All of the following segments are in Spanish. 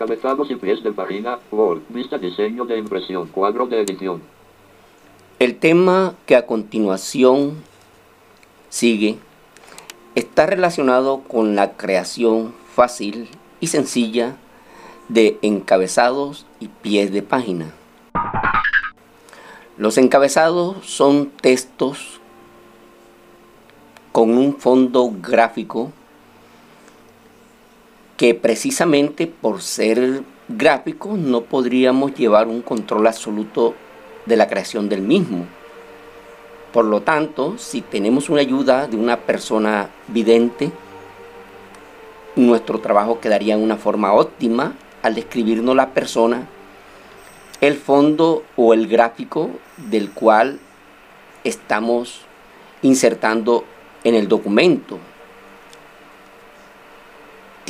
Encabezados y pies de página, Word, vista diseño de impresión, cuadro de edición. El tema que a continuación sigue está relacionado con la creación fácil y sencilla de encabezados y pies de página. Los encabezados son textos con un fondo gráfico que precisamente por ser gráficos no podríamos llevar un control absoluto de la creación del mismo. Por lo tanto, si tenemos una ayuda de una persona vidente, nuestro trabajo quedaría en una forma óptima al describirnos la persona, el fondo o el gráfico del cual estamos insertando en el documento.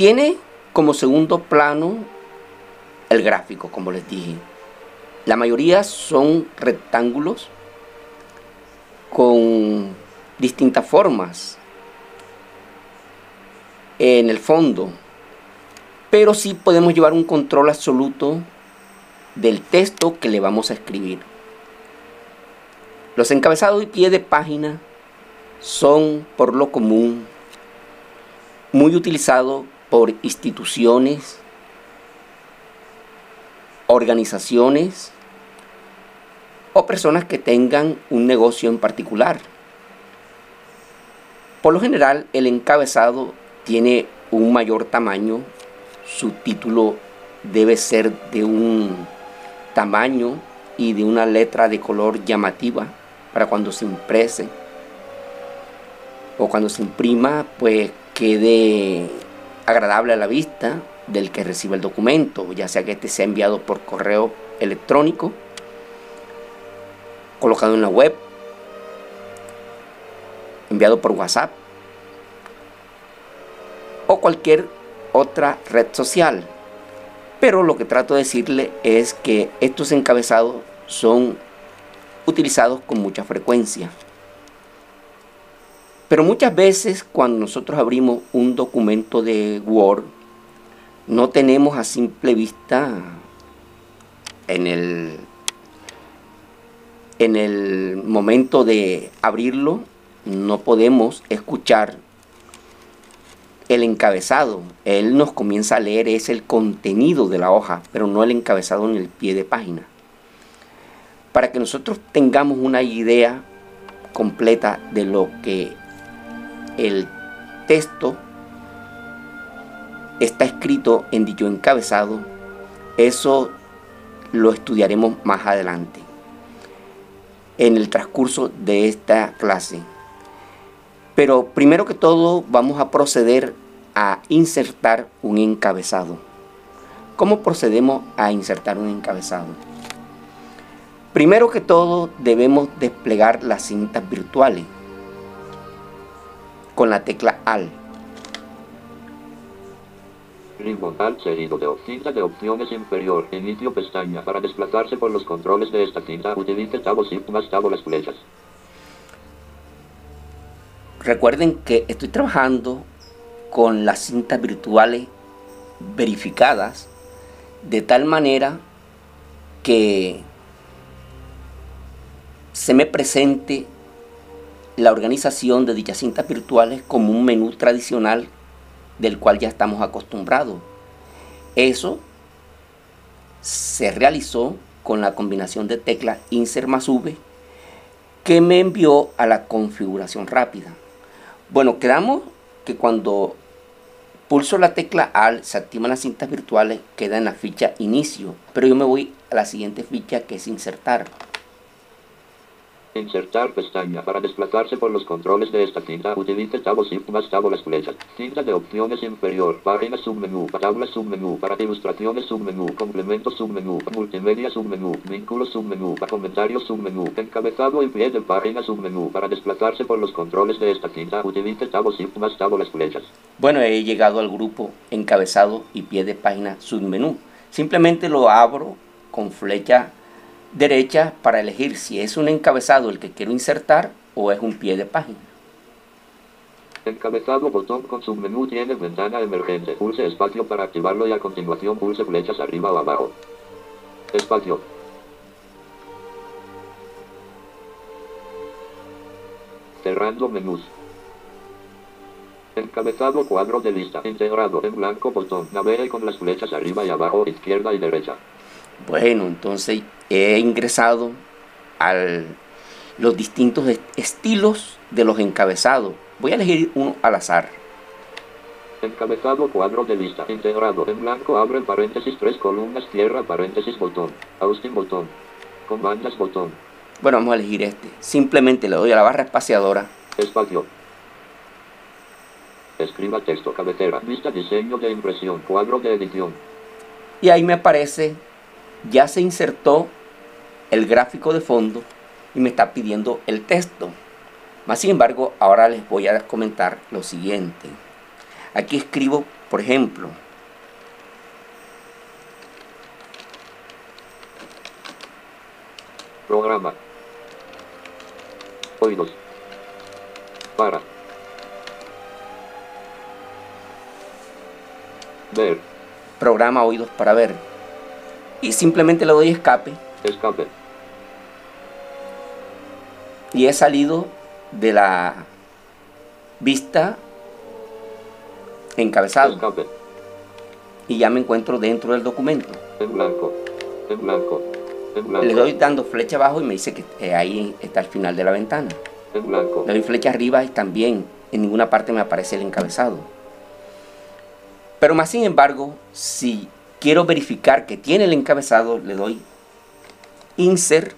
Tiene como segundo plano el gráfico, como les dije. La mayoría son rectángulos con distintas formas en el fondo, pero sí podemos llevar un control absoluto del texto que le vamos a escribir. Los encabezados y pie de página son por lo común muy utilizados por instituciones, organizaciones o personas que tengan un negocio en particular. Por lo general, el encabezado tiene un mayor tamaño, su título debe ser de un tamaño y de una letra de color llamativa para cuando se imprese o cuando se imprima, pues quede agradable a la vista del que recibe el documento, ya sea que este sea enviado por correo electrónico, colocado en la web, enviado por WhatsApp o cualquier otra red social. Pero lo que trato de decirle es que estos encabezados son utilizados con mucha frecuencia. Pero muchas veces cuando nosotros abrimos un documento de Word, no tenemos a simple vista en el, en el momento de abrirlo, no podemos escuchar el encabezado. Él nos comienza a leer es el contenido de la hoja, pero no el encabezado en el pie de página. Para que nosotros tengamos una idea completa de lo que el texto está escrito en dicho encabezado, eso lo estudiaremos más adelante en el transcurso de esta clase. Pero primero que todo vamos a proceder a insertar un encabezado. ¿Cómo procedemos a insertar un encabezado? Primero que todo debemos desplegar las cintas virtuales con la tecla AL. Ribbon Alt seguido de cinta de opciones inferior. Inicio pestaña. Para desplazarse por los controles de esta cinta, utilice tabo Shift más tabo las flechas. Recuerden que estoy trabajando con las cintas virtuales verificadas de tal manera que se me presente la organización de dichas cintas virtuales como un menú tradicional del cual ya estamos acostumbrados. Eso se realizó con la combinación de teclas Insert más V que me envió a la configuración rápida. Bueno, quedamos que cuando pulso la tecla AL se activan las cintas virtuales, queda en la ficha inicio, pero yo me voy a la siguiente ficha que es insertar. Insertar pestaña. Para desplazarse por los controles de esta cinta, utilice tabo Shift más tabo las flechas. Cinta de opciones inferior. Página submenú. Tabla submenú. Para ilustraciones submenú. Complemento submenú. Multimedia submenú. Vínculo submenú. Comentarios submenú. Encabezado y pie de página submenú. Para desplazarse por los controles de esta cinta, utilice tabo Shift más las flechas. Bueno, he llegado al grupo encabezado y pie de página submenú. Simplemente lo abro con flecha derecha para elegir si es un encabezado el que quiero insertar o es un pie de página. Encabezado botón con submenú tiene ventana emergente. Pulse espacio para activarlo y a continuación pulse flechas arriba o abajo. Espacio. Cerrando menús. Encabezado cuadro de lista. Integrado en blanco botón. Navegue con las flechas arriba y abajo, izquierda y derecha. Bueno, entonces he ingresado a los distintos estilos de los encabezados. Voy a elegir uno al azar. Encabezado cuadro de lista integrado en blanco abre paréntesis tres columnas tierra paréntesis botón Austin botón comandas botón Bueno, vamos a elegir este. Simplemente le doy a la barra espaciadora. espacio escriba texto cabecera vista diseño de impresión cuadro de edición Y ahí me aparece, ya se insertó el gráfico de fondo y me está pidiendo el texto. Más sin embargo, ahora les voy a comentar lo siguiente. Aquí escribo, por ejemplo, programa oídos para ver programa oídos para ver. Y simplemente le doy escape escape y he salido de la vista encabezado escape y ya me encuentro dentro del documento. en blanco en blanco en blanco Le doy dando flecha abajo y me dice que eh, ahí está el final de la ventana. en blanco Le doy flecha arriba y también en ninguna parte me aparece el encabezado. Pero más sin embargo, si quiero verificar que tiene el encabezado, le doy insert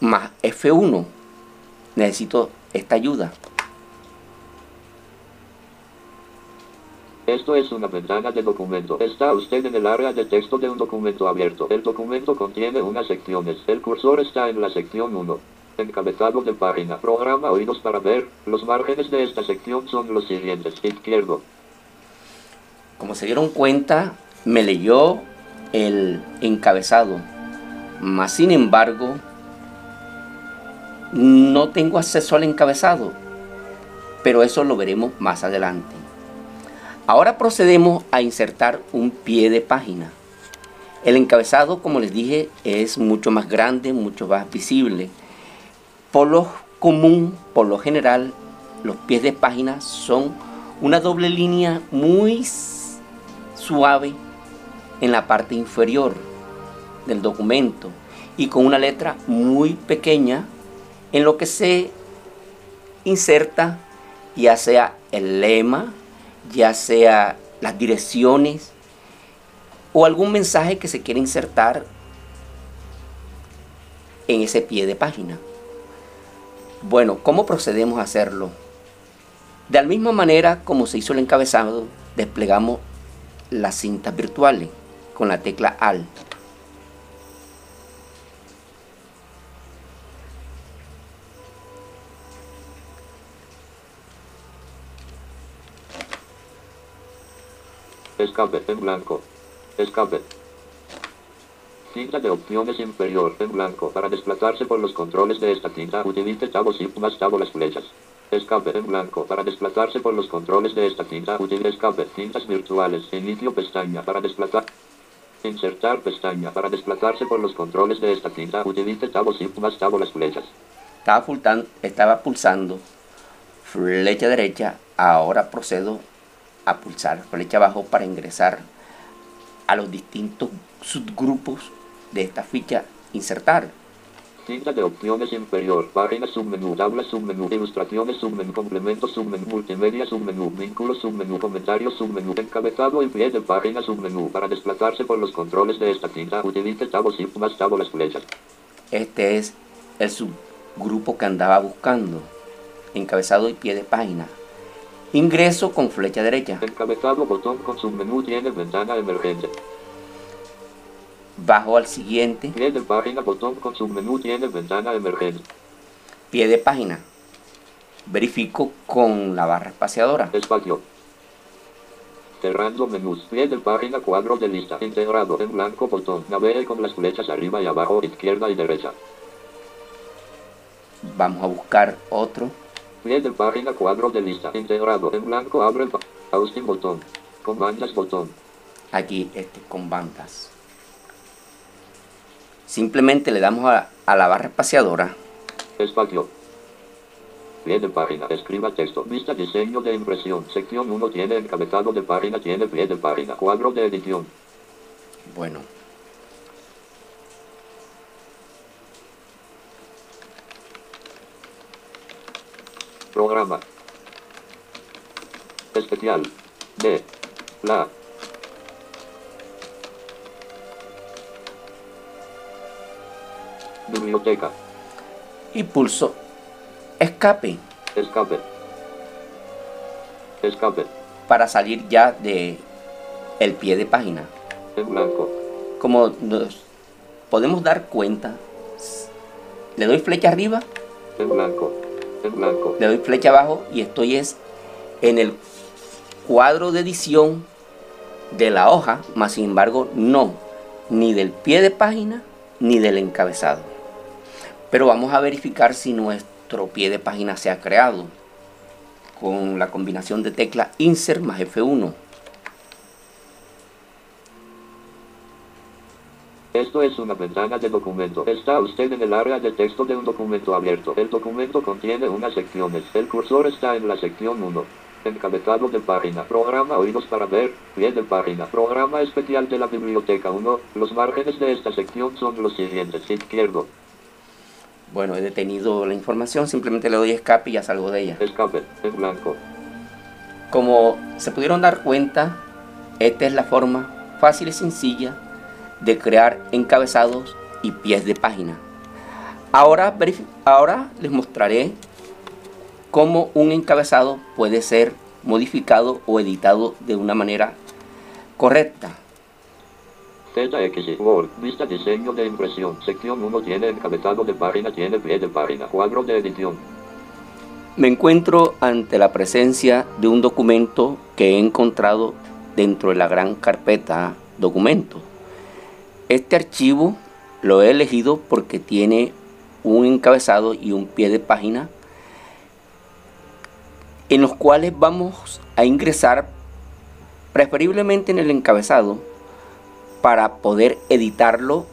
más F1. Necesito esta ayuda. Esto es una ventana de documento. Está usted en el área de texto de un documento abierto. El documento contiene unas secciones. El cursor está en la sección 1. Encabezado de página. Programa oídos para ver. Los márgenes de esta sección son los siguientes. Izquierdo. Como se dieron cuenta, me leyó el encabezado. Más sin embargo, no tengo acceso al encabezado. Pero eso lo veremos más adelante. Ahora procedemos a insertar un pie de página. El encabezado, como les dije, es mucho más grande, mucho más visible. Por lo común, por lo general, los pies de página son una doble línea muy suave en la parte inferior del documento y con una letra muy pequeña en lo que se inserta ya sea el lema, ya sea las direcciones o algún mensaje que se quiere insertar en ese pie de página. Bueno, ¿cómo procedemos a hacerlo? De la misma manera como se hizo el encabezado, desplegamos las cintas virtuales con la tecla AL. Escape en blanco. Escape. Cinta de opciones inferior en blanco. Para desplazarse por los controles de esta cinta, utilice tabo shift más tabo las flechas. Escape en blanco. Para desplazarse por los controles de esta cinta, utilice escape. Cintas virtuales. Inicio pestaña. Para desplazar. Insertar pestaña. Para desplazarse por los controles de esta cinta, utilice tabo shift más las flechas. Estaba, estaba pulsando flecha derecha, ahora procedo a pulsar flecha abajo para ingresar a los distintos subgrupos de esta ficha insertar. Cinta de opciones inferior, página submenú, tabla submenú, ilustraciones submenú, complemento submenú, multimedia submenú, vínculo submenú, comentario submenú, encabezado en pie de página submenú. Para desplazarse por los controles de esta cinta, utilice tabo shift más tabo las flechas. Este es el subgrupo que andaba buscando. Encabezado y pie de página. Ingreso con flecha derecha. Encabezado botón con submenú tiene ventana emergente. Bajo al siguiente Pie de página botón con submenú tiene ventana emergente. pie de página. Verifico con la barra espaciadora. Espacio. Cerrando menús. Pie de página cuadro de lista. Integrado en blanco botón. Navegue con las flechas arriba y abajo, izquierda y derecha. Vamos a buscar otro. Pie de página cuadro de lista. Integrado en blanco abre el botón. Comandas botón. Aquí este con bandas. Simplemente le damos a, a la barra espaciadora. Espacio. Pie de página. Escriba texto. Vista diseño de impresión. Sección 1 tiene encabezado de página. Tiene pie de página. Cuadro de edición. Bueno. Programa. Especial. De. La. Biblioteca. Y pulso escape Escape. Escape. para salir ya de el pie de página. En blanco. Como nos podemos dar cuenta, le doy flecha arriba, En blanco. En blanco. le doy flecha abajo y estoy es en el cuadro de edición de la hoja, más sin embargo no, ni del pie de página ni del encabezado. Pero vamos a verificar si nuestro pie de página se ha creado con la combinación de tecla Insert más F1. Esto es una ventana de documento. Está usted en el área de texto de un documento abierto. El documento contiene unas secciones. El cursor está en la sección 1. Encabezado de página. Programa oídos para ver. Pie de página. Programa especial de la biblioteca 1. Los márgenes de esta sección son los siguientes. Izquierdo. Bueno, he detenido la información, simplemente le doy escape y ya salgo de ella. Escape. En blanco. Como se pudieron dar cuenta, esta es la forma fácil y sencilla de crear encabezados y pies de página. Ahora, ahora les mostraré cómo un encabezado puede ser modificado o editado de una manera correcta. ZX Word. Vista diseño de impresión. Sección 1 tiene encabezado de página. Tiene pie de página. Cuadro de edición. Me encuentro ante la presencia de un documento que he encontrado dentro de la gran carpeta documento. Este archivo lo he elegido porque tiene un encabezado y un pie de página en los cuales vamos a ingresar preferiblemente en el encabezado para poder editarlo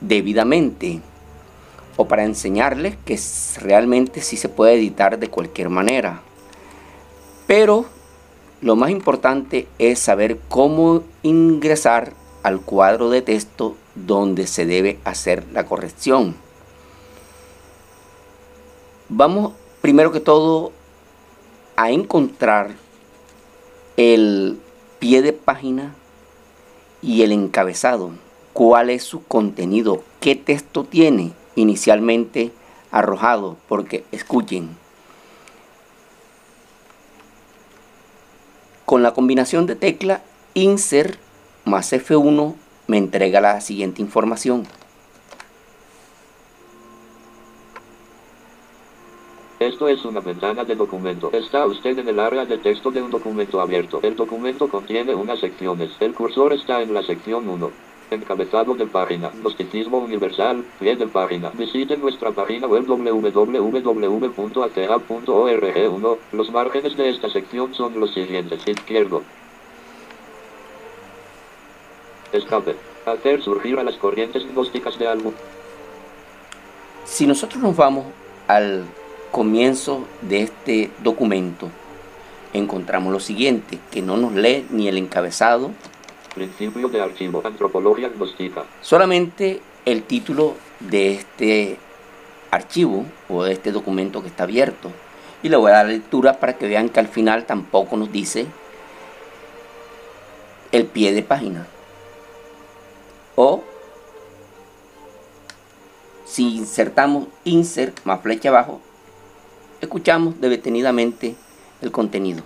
debidamente o para enseñarles que realmente sí se puede editar de cualquier manera. Pero lo más importante es saber cómo ingresar al cuadro de texto donde se debe hacer la corrección. Vamos primero que todo a encontrar el pie de página y el encabezado. ¿Cuál es su contenido? ¿Qué texto tiene inicialmente arrojado? Porque escuchen, con la combinación de tecla insert más F1 me entrega la siguiente información. Esto es una ventana de documento. Está usted en el área de texto de un documento abierto. El documento contiene unas secciones. El cursor está en la sección 1. Encabezado de página. Gnosticismo universal. Pie de página. Visite nuestra página web www.ata.org 1. Los márgenes de esta sección son los siguientes. Izquierdo. Escape. Hacer surgir a las corrientes gnósticas de algo. Si nosotros nos vamos al comienzo de este documento, encontramos lo siguiente, que no nos lee ni el encabezado, Principio de archivo. Antropología gnóstica. solamente el título de este archivo o de este documento que está abierto. Y le voy a dar lectura para que vean que al final tampoco nos dice el pie de página. O si insertamos insert más flecha abajo, escuchamos detenidamente el contenido.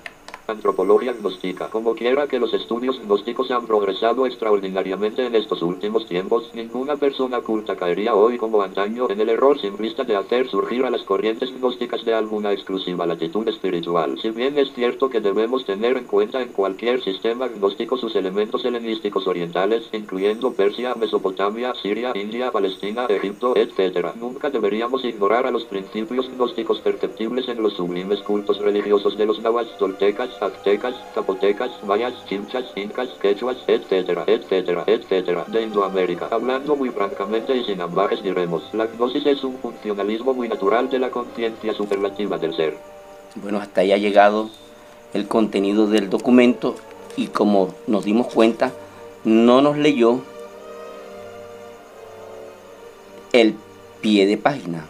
Antropología gnóstica. Como quiera que los estudios gnósticos han progresado extraordinariamente en estos últimos tiempos, ninguna persona culta caería hoy como antaño en el error simplista de hacer surgir a las corrientes gnósticas de alguna exclusiva latitud espiritual. Si bien es cierto que debemos tener en cuenta en cualquier sistema gnóstico sus elementos helenísticos orientales, incluyendo Persia, Mesopotamia, Siria, India, Palestina, Egipto, etc., nunca deberíamos ignorar a los principios gnósticos perceptibles en los sublimes cultos religiosos de los nahuas, toltecas, aztecas, zapotecas, mayas, chimchas, incas, quechuas, etcétera, etcétera, etcétera, de Indoamérica. Hablando muy francamente y sin ambajes diremos, la gnosis es un funcionalismo muy natural de la conciencia superlativa del ser. Bueno, hasta ahí ha llegado el contenido del documento y como nos dimos cuenta, no nos leyó el pie de página.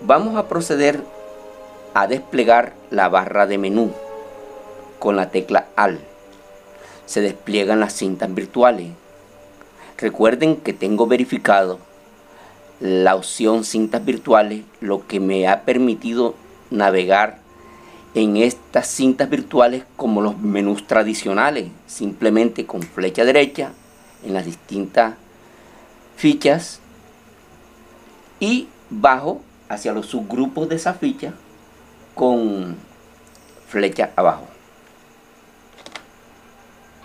Vamos a proceder a desplegar la barra de menú con la tecla AL. Se despliegan las cintas virtuales. Recuerden que tengo verificado la opción cintas virtuales, lo que me ha permitido navegar en estas cintas virtuales como los menús tradicionales, simplemente con flecha derecha en las distintas fichas y bajo hacia los subgrupos de esa ficha con flecha abajo.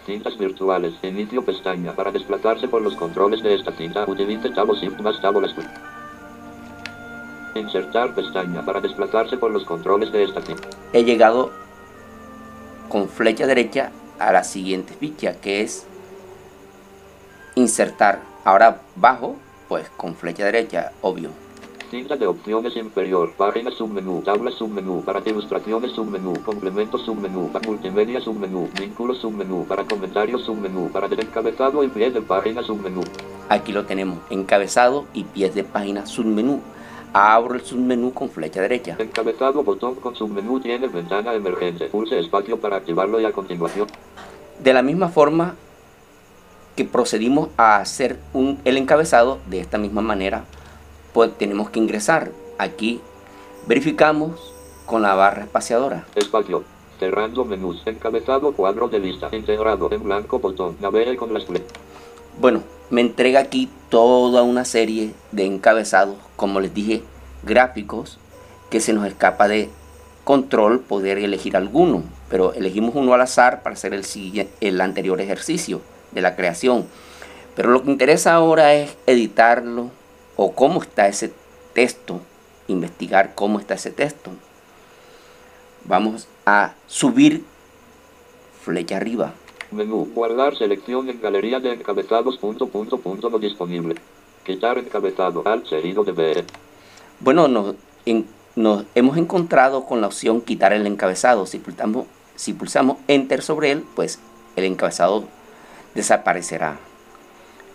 Cintas virtuales. Inicio pestaña. Para desplazarse por los controles de esta cinta, utilice tabo shift más tabo las Insertar pestaña. Para desplazarse por los controles de esta cinta. He llegado con flecha derecha a la siguiente ficha que es insertar. Ahora bajo, pues con flecha derecha, obvio. Cinta de opciones inferior. Página submenú. Tabla submenú. Para ilustraciones submenú. Complemento submenú. Para multimedia submenú. Vínculo submenú. Para comentarios submenú. Para del encabezado y pie de página submenú. Aquí lo tenemos, encabezado y pies de página submenú. Abro el submenú con flecha derecha. Encabezado botón con submenú tiene ventana emergente. Pulse espacio para activarlo y a continuación. De la misma forma que procedimos a hacer un, el encabezado, de esta misma manera, pues tenemos que ingresar. Aquí verificamos con la barra espaciadora. Espacio. Cerrando menús. Encabezado cuadro de lista. Integrado en blanco botón. Navegue con las. Bueno, me entrega aquí toda una serie de encabezados, como les dije, gráficos, que se nos escapa de control poder elegir alguno, pero elegimos uno al azar para hacer el, siguiente, el anterior ejercicio de la creación. Pero lo que interesa ahora es editarlo o cómo está ese texto, investigar cómo está ese texto. Vamos a subir flecha arriba. Menú. Guardar selección en galería de encabezados. Punto, punto, punto no disponible. Quitar encabezado. Al seguido de B. Bueno, nos, en- nos hemos encontrado con la opción quitar el encabezado. Si pulsamos, si pulsamos enter sobre él, pues el encabezado desaparecerá.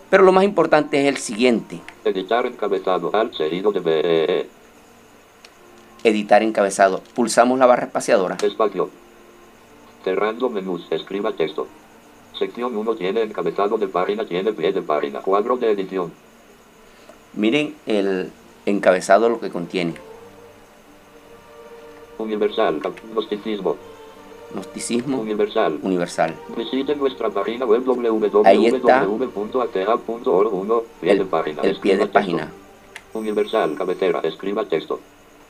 Pero lo más importante es el siguiente, Editar encabezado. Al seguido de B. editar encabezado. Pulsamos la barra espaciadora. Espacio. Cerrando menús. Escriba texto. Sección 1 tiene encabezado de página, tiene pie de página. Cuadro de edición. Miren el encabezado lo que contiene. Universal. Gnosticismo. Gnosticismo Universal. universal. Visite nuestra página web Ahí está. www.atea.org. 1. Pie de El, página. el pie de página. Universal. Cabecera. Escriba texto.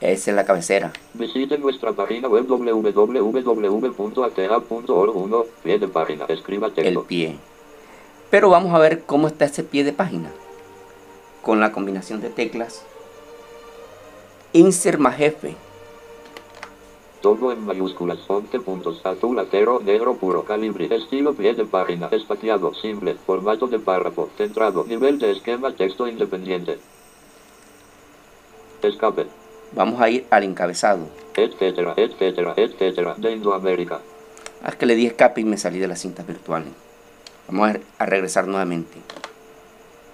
Esa es la cabecera. Visite nuestra página web www.atea.org. 1. Pie de página. Escriba El texto. pie. Pero vamos a ver cómo está ese pie de página. Con la combinación de teclas. Insert más F. Todo en mayúsculas, 11 puntos, azul acero, negro puro, calibre, estilo pie de página, espaciado, simple, formato de párrafo, centrado, nivel de esquema, texto independiente. Escape, Vamos a ir al encabezado. etcétera, etcétera, etcétera, de Indoamérica. Haz que le di escape y me salí de las cintas virtuales. Vamos a, a regresar nuevamente.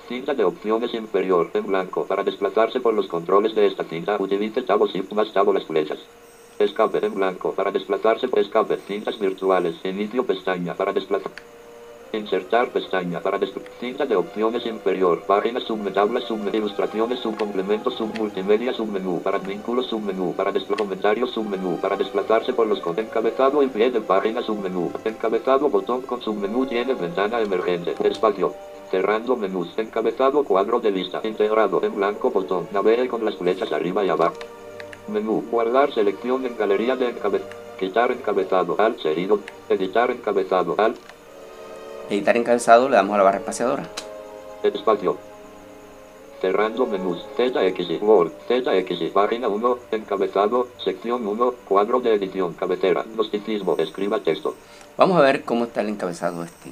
Cinta de opciones inferior, en blanco, para desplazarse por los controles de esta cinta, utilice tabo shift más tabo las flechas. Escape en blanco, para desplazarse escape, cintas virtuales, inicio pestaña, para desplazar. Insertar pestaña para des- cinta de opciones inferior, página subme, tabla subme, ilustraciones subcomplemento submultimedia submenú, para vínculo submenú, para desplazar comentarios submenú, para desplazarse por los con encabezado y pie de página submenú, encabezado botón con submenú tiene ventana emergente, espacio. Cerrando menús, encabezado cuadro de lista, integrado en blanco botón, navegue con las flechas arriba y abajo. Menú, guardar selección en galería de encabezado, quitar encabezado, al seguido, editar encabezado, al Editar encabezado, le damos a la barra espaciadora. Espacio. Cerrando menús. ZX, Word, ZX, página 1, encabezado, sección 1, cuadro de edición, cabecera, gnosticismo, escriba texto. Vamos a ver cómo está el encabezado este.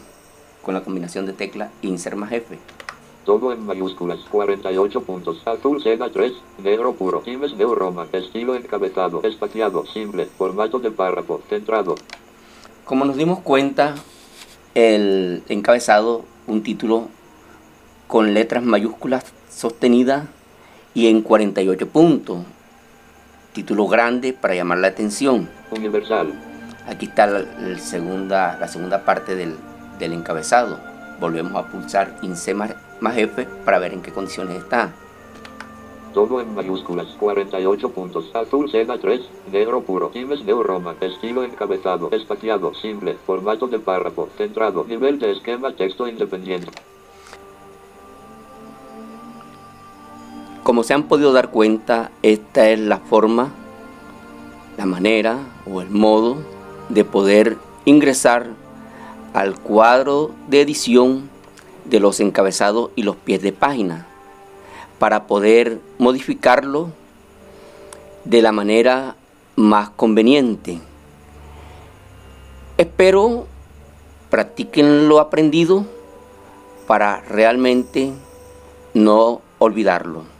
Con la combinación de tecla Insert más F. Todo en mayúsculas, 48 puntos, azul Sega 3, negro puro, Times New Roman, estilo encabezado, espaciado, simple, formato de párrafo, centrado, Como nos dimos cuenta, el encabezado, un título con letras mayúsculas sostenidas y en 48 puntos. Título grande para llamar la atención. universal, Aquí está la, segunda, la segunda parte del, del encabezado. Volvemos a pulsar Insert más, más F para ver en qué condiciones está. todo en mayúsculas, 48 puntos, azul Sega 3, negro puro, Times New Roman, estilo encabezado, espaciado, simple, formato de párrafo, centrado, nivel de esquema, texto independiente. Como se han podido dar cuenta, esta es la forma, la manera o el modo de poder ingresar al cuadro de edición de los encabezados y los pies de página para poder modificarlo de la manera más conveniente. Espero practiquen lo aprendido para realmente no olvidarlo.